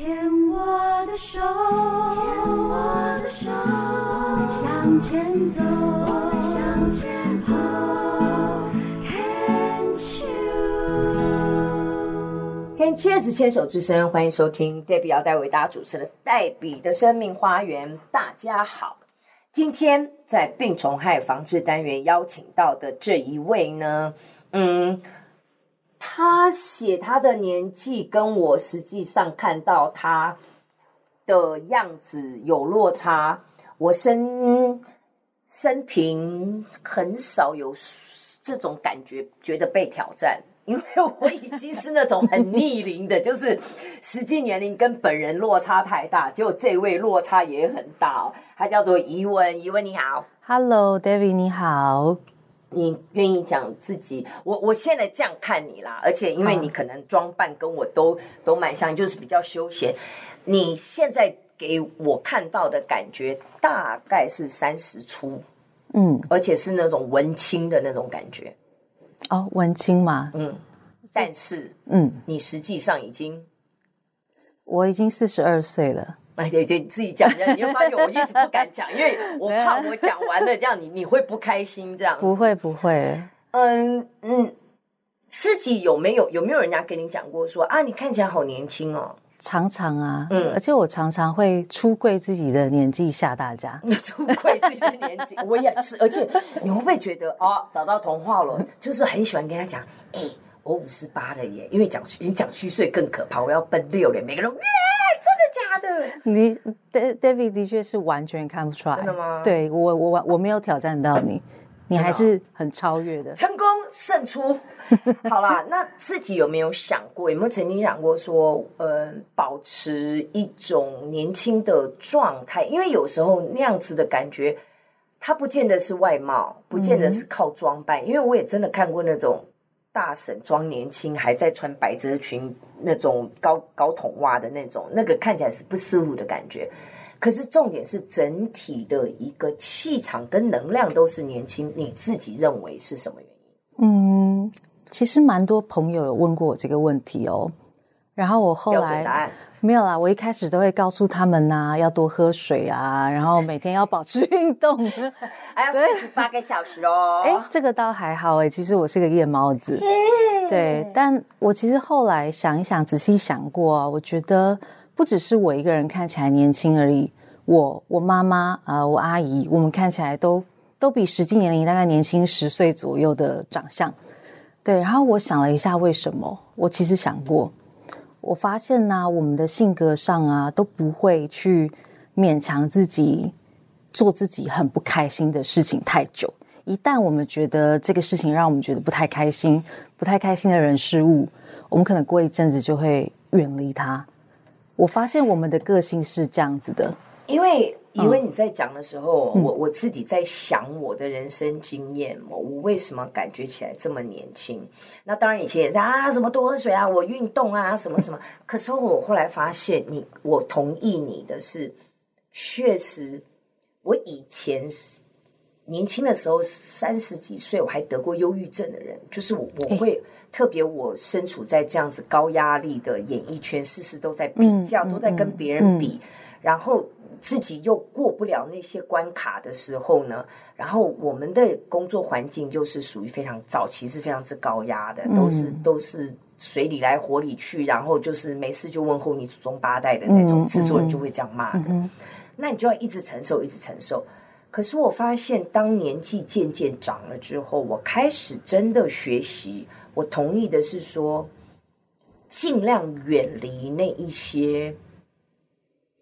牵我的手，牵我的手，我们向前走，我们向前走。Can cheers 牵手之声，欢迎收听 Debbie 要带为大家主持的《黛比的生命花园》。大家好，今天在病虫害防治单元邀请到的这一位呢，嗯。他写他的年纪跟我实际上看到他的样子有落差，我生生平很少有这种感觉，觉得被挑战，因为我已经是那种很逆龄的，就是实际年龄跟本人落差太大，结果这位落差也很大哦。他叫做怡文，怡文你好，Hello，David 你好。你愿意讲自己？我我现在这样看你啦，而且因为你可能装扮跟我都都蛮像，就是比较休闲。你现在给我看到的感觉大概是三十出，嗯，而且是那种文青的那种感觉。哦，文青嘛，嗯，但是，嗯，你实际上已经，我已经四十二岁了。哎，对对，你自己讲一下，你会发现我一直不敢讲，因为我 怕我讲完了这样你你会不开心这样。不会不会，嗯嗯，自己有没有有没有人家跟你讲过说啊，你看起来好年轻哦？常常啊，嗯，而且我常常会出柜自己的年纪吓大家。你出柜自己的年纪，我也是，而且你会不会觉得哦，找到同话了？就是很喜欢跟他讲，哎，我五十八了耶，因为讲你讲虚岁更可怕，我要奔六了，每个人。假的，你 David 的确是完全看不出来，真的吗？对我，我我没有挑战到你，你还是很超越的，成功胜出。好啦，那自己有没有想过，有没有曾经想过说，呃，保持一种年轻的状态？因为有时候那样子的感觉，它不见得是外貌，不见得是靠装扮，嗯、因为我也真的看过那种。大婶装年轻，还在穿百褶裙，那种高高筒袜的那种，那个看起来是不舒服的感觉。可是重点是整体的一个气场跟能量都是年轻，你自己认为是什么原因？嗯，其实蛮多朋友有问过我这个问题哦。然后我后来没有啦，我一开始都会告诉他们呐、啊，要多喝水啊，然后每天要保持运动，还要睡足八个小时哦。哎，这个倒还好哎，其实我是个夜猫子，对。但我其实后来想一想，仔细想过啊，我觉得不只是我一个人看起来年轻而已，我我妈妈啊、呃，我阿姨，我们看起来都都比实际年龄大概年轻十岁左右的长相。对，然后我想了一下，为什么？我其实想过。我发现呢、我们的性格上啊，都不会去勉强自己做自己很不开心的事情太久。一旦我们觉得这个事情让我们觉得不太开心、不太开心的人事物，我们可能过一阵子就会远离他。我发现我们的个性是这样子的，因为。因为你在讲的时候，嗯、我我自己在想我的人生经验，我我为什么感觉起来这么年轻？那当然以前也是啊，什么多喝水啊，我运动啊，什么什么。可是我后来发现你，你我同意你的是，确实，我以前是年轻的时候三十几岁，我还得过忧郁症的人，就是我我会、欸、特别我身处在这样子高压力的演艺圈，事事都在比较，嗯、都在跟别人比，嗯、然后。自己又过不了那些关卡的时候呢，然后我们的工作环境又是属于非常早期是非常之高压的，都是都是水里来火里去，然后就是没事就问候你祖宗八代的那种，制作人就会这样骂的，那你就要一直承受，一直承受。可是我发现，当年纪渐渐长了之后，我开始真的学习。我同意的是说，尽量远离那一些。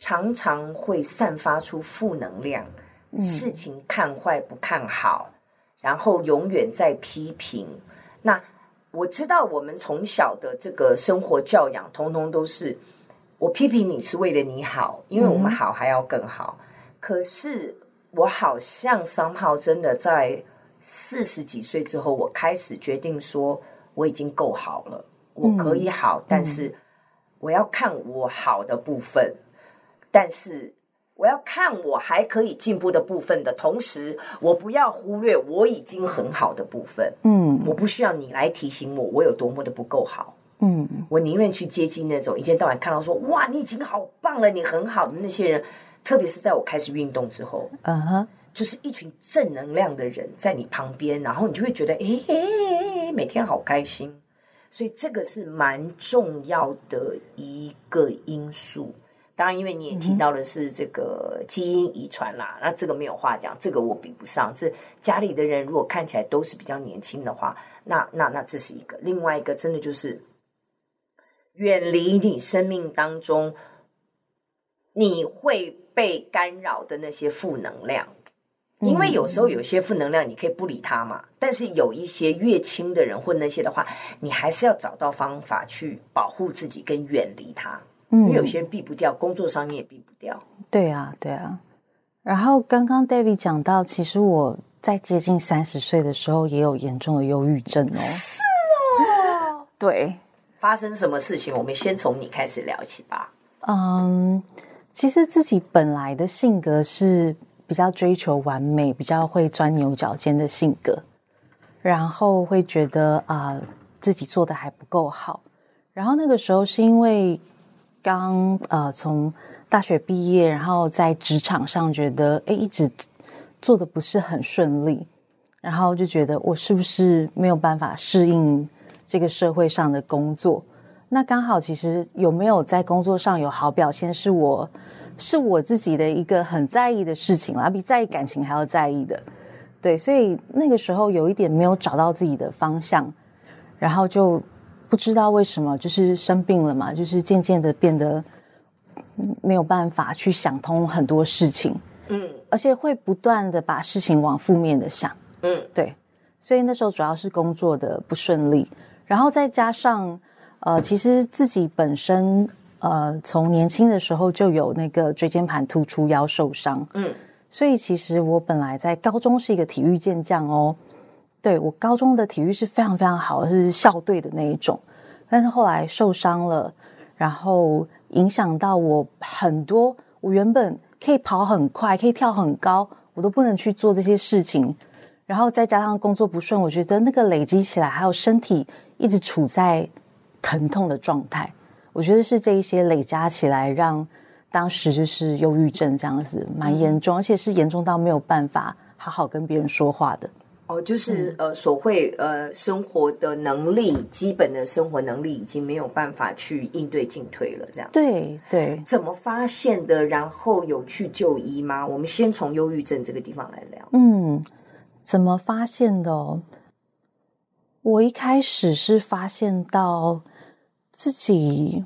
常常会散发出负能量，事情看坏不看好，然后永远在批评。那我知道我们从小的这个生活教养，通通都是我批评你是为了你好，因为我们好还要更好。可是我好像 somehow 真的在四十几岁之后，我开始决定说我已经够好了，我可以好，但是我要看我好的部分。但是我要看我还可以进步的部分的同时，我不要忽略我已经很好的部分。嗯，我不需要你来提醒我我有多么的不够好。嗯，我宁愿去接近那种一天到晚看到说哇，你已经好棒了，你很好的那些人，特别是在我开始运动之后，嗯哼，就是一群正能量的人在你旁边，然后你就会觉得哎，每天好开心。所以这个是蛮重要的一个因素。当然，因为你也提到的是这个基因遗传啦，那这个没有话讲，这个我比不上。这家里的人如果看起来都是比较年轻的话，那那那这是一个。另外一个，真的就是远离你生命当中你会被干扰的那些负能量，因为有时候有些负能量你可以不理他嘛，但是有一些越亲的人或那些的话，你还是要找到方法去保护自己跟远离他。因为有些人避不掉，工作上你也避不掉。对啊，对啊。然后刚刚 Debbie 讲到，其实我在接近三十岁的时候也有严重的忧郁症哦。是哦。对。发生什么事情？我们先从你开始聊起吧。嗯，其实自己本来的性格是比较追求完美，比较会钻牛角尖的性格，然后会觉得啊、呃、自己做的还不够好。然后那个时候是因为。刚呃从大学毕业，然后在职场上觉得诶一直做的不是很顺利，然后就觉得我是不是没有办法适应这个社会上的工作？那刚好其实有没有在工作上有好表现，是我是我自己的一个很在意的事情啦，比在意感情还要在意的。对，所以那个时候有一点没有找到自己的方向，然后就。不知道为什么，就是生病了嘛，就是渐渐的变得没有办法去想通很多事情，嗯，而且会不断的把事情往负面的想，嗯，对，所以那时候主要是工作的不顺利，然后再加上呃，其实自己本身呃，从年轻的时候就有那个椎间盘突出腰受伤，嗯，所以其实我本来在高中是一个体育健将哦。对，我高中的体育是非常非常好，是校队的那一种，但是后来受伤了，然后影响到我很多。我原本可以跑很快，可以跳很高，我都不能去做这些事情。然后再加上工作不顺，我觉得那个累积起来，还有身体一直处在疼痛的状态。我觉得是这一些累加起来，让当时就是忧郁症这样子蛮严重，而且是严重到没有办法好好跟别人说话的。哦，就是呃，所谓呃，生活的能力，基本的生活能力已经没有办法去应对进退了，这样。对对。怎么发现的？然后有去就医吗？我们先从忧郁症这个地方来聊。嗯，怎么发现的哦？我一开始是发现到自己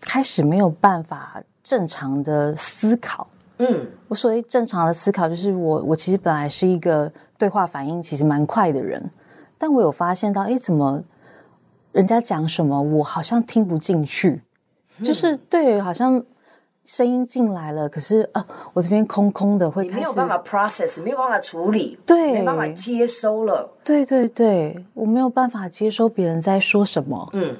开始没有办法正常的思考。嗯，我所谓正常的思考，就是我我其实本来是一个对话反应其实蛮快的人，但我有发现到，哎，怎么人家讲什么，我好像听不进去，嗯、就是对，好像声音进来了，可是啊，我这边空空的，会开始没有办法 process，没有办法处理，对，没办法接收了，对对对，我没有办法接收别人在说什么，嗯，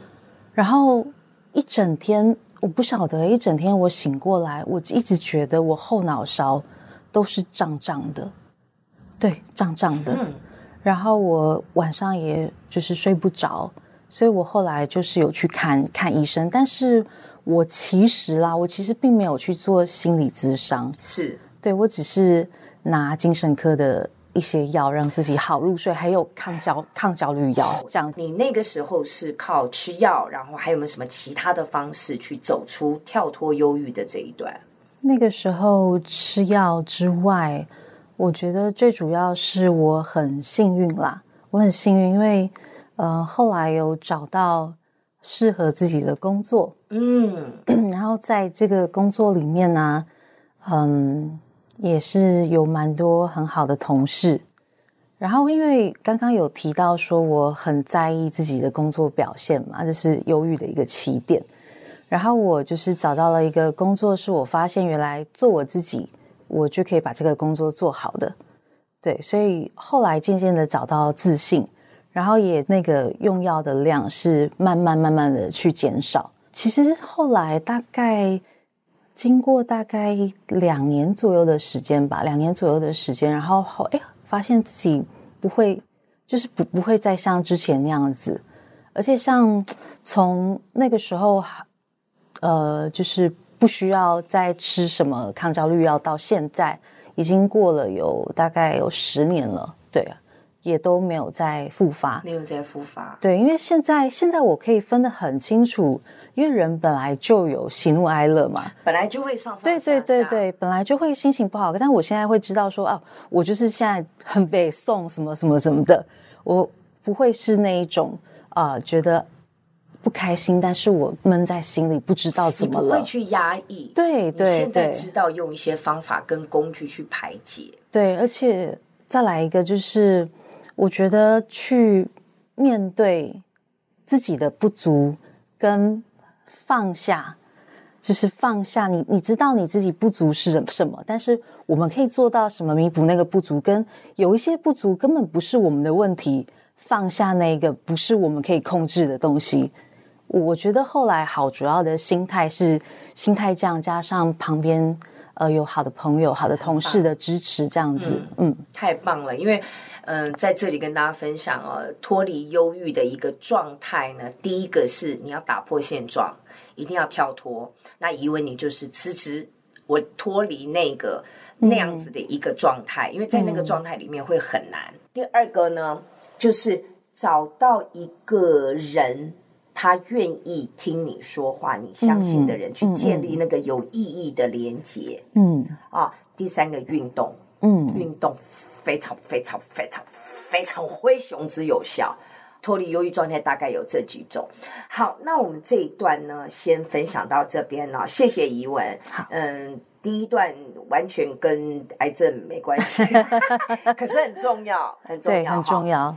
然后一整天。我不晓得，一整天我醒过来，我一直觉得我后脑勺都是胀胀的，对，胀胀的。嗯。然后我晚上也就是睡不着，所以我后来就是有去看看医生。但是我其实啦，我其实并没有去做心理咨商，是对，我只是拿精神科的。一些药让自己好入睡，还有抗焦抗焦虑药。这样，你那个时候是靠吃药，然后还有没有什么其他的方式去走出跳脱忧郁的这一段？那个时候吃药之外，我觉得最主要是我很幸运啦，我很幸运，因为呃后来有找到适合自己的工作，嗯，然后在这个工作里面呢，嗯。也是有蛮多很好的同事，然后因为刚刚有提到说我很在意自己的工作表现嘛，这是忧郁的一个起点。然后我就是找到了一个工作，是我发现原来做我自己，我就可以把这个工作做好的。对，所以后来渐渐的找到自信，然后也那个用药的量是慢慢慢慢的去减少。其实后来大概。经过大概两年左右的时间吧，两年左右的时间，然后后哎，发现自己不会，就是不不会再像之前那样子，而且像从那个时候，呃，就是不需要再吃什么抗焦虑药，到现在已经过了有大概有十年了，对啊，也都没有再复发，没有再复发。对，因为现在现在我可以分得很清楚，因为人本来就有喜怒哀乐嘛，本来就会上上下下，对对对对，本来就会心情不好。但我现在会知道说，哦、啊，我就是现在很被送什么什么什么的，我不会是那一种。啊、呃，觉得不开心，但是我闷在心里，不知道怎么了。会去压抑，对对对，现在知道用一些方法跟工具去排解。对，而且再来一个，就是我觉得去面对自己的不足，跟放下，就是放下你，你知道你自己不足是什么，但是我们可以做到什么弥补那个不足，跟有一些不足根本不是我们的问题。放下那个不是我们可以控制的东西，我觉得后来好主要的心态是心态这样，加上旁边呃有好的朋友、好的同事的支持，这样子，嗯，嗯，太棒了。因为嗯、呃，在这里跟大家分享哦，脱离忧郁的一个状态呢，第一个是你要打破现状，一定要跳脱。那以为你就是辞职，我脱离那个那样子的一个状态，因为在那个状态里面会很难。嗯、第二个呢？就是找到一个人，他愿意听你说话，你相信的人，嗯、去建立那个有意义的连接。嗯啊，第三个运动，嗯，运动非常非常非常非常灰熊之有效，脱离忧郁状态大概有这几种。好，那我们这一段呢，先分享到这边了。谢谢怡文。好，嗯。第一段完全跟癌症没关系，可是很重要，很重要，很重要。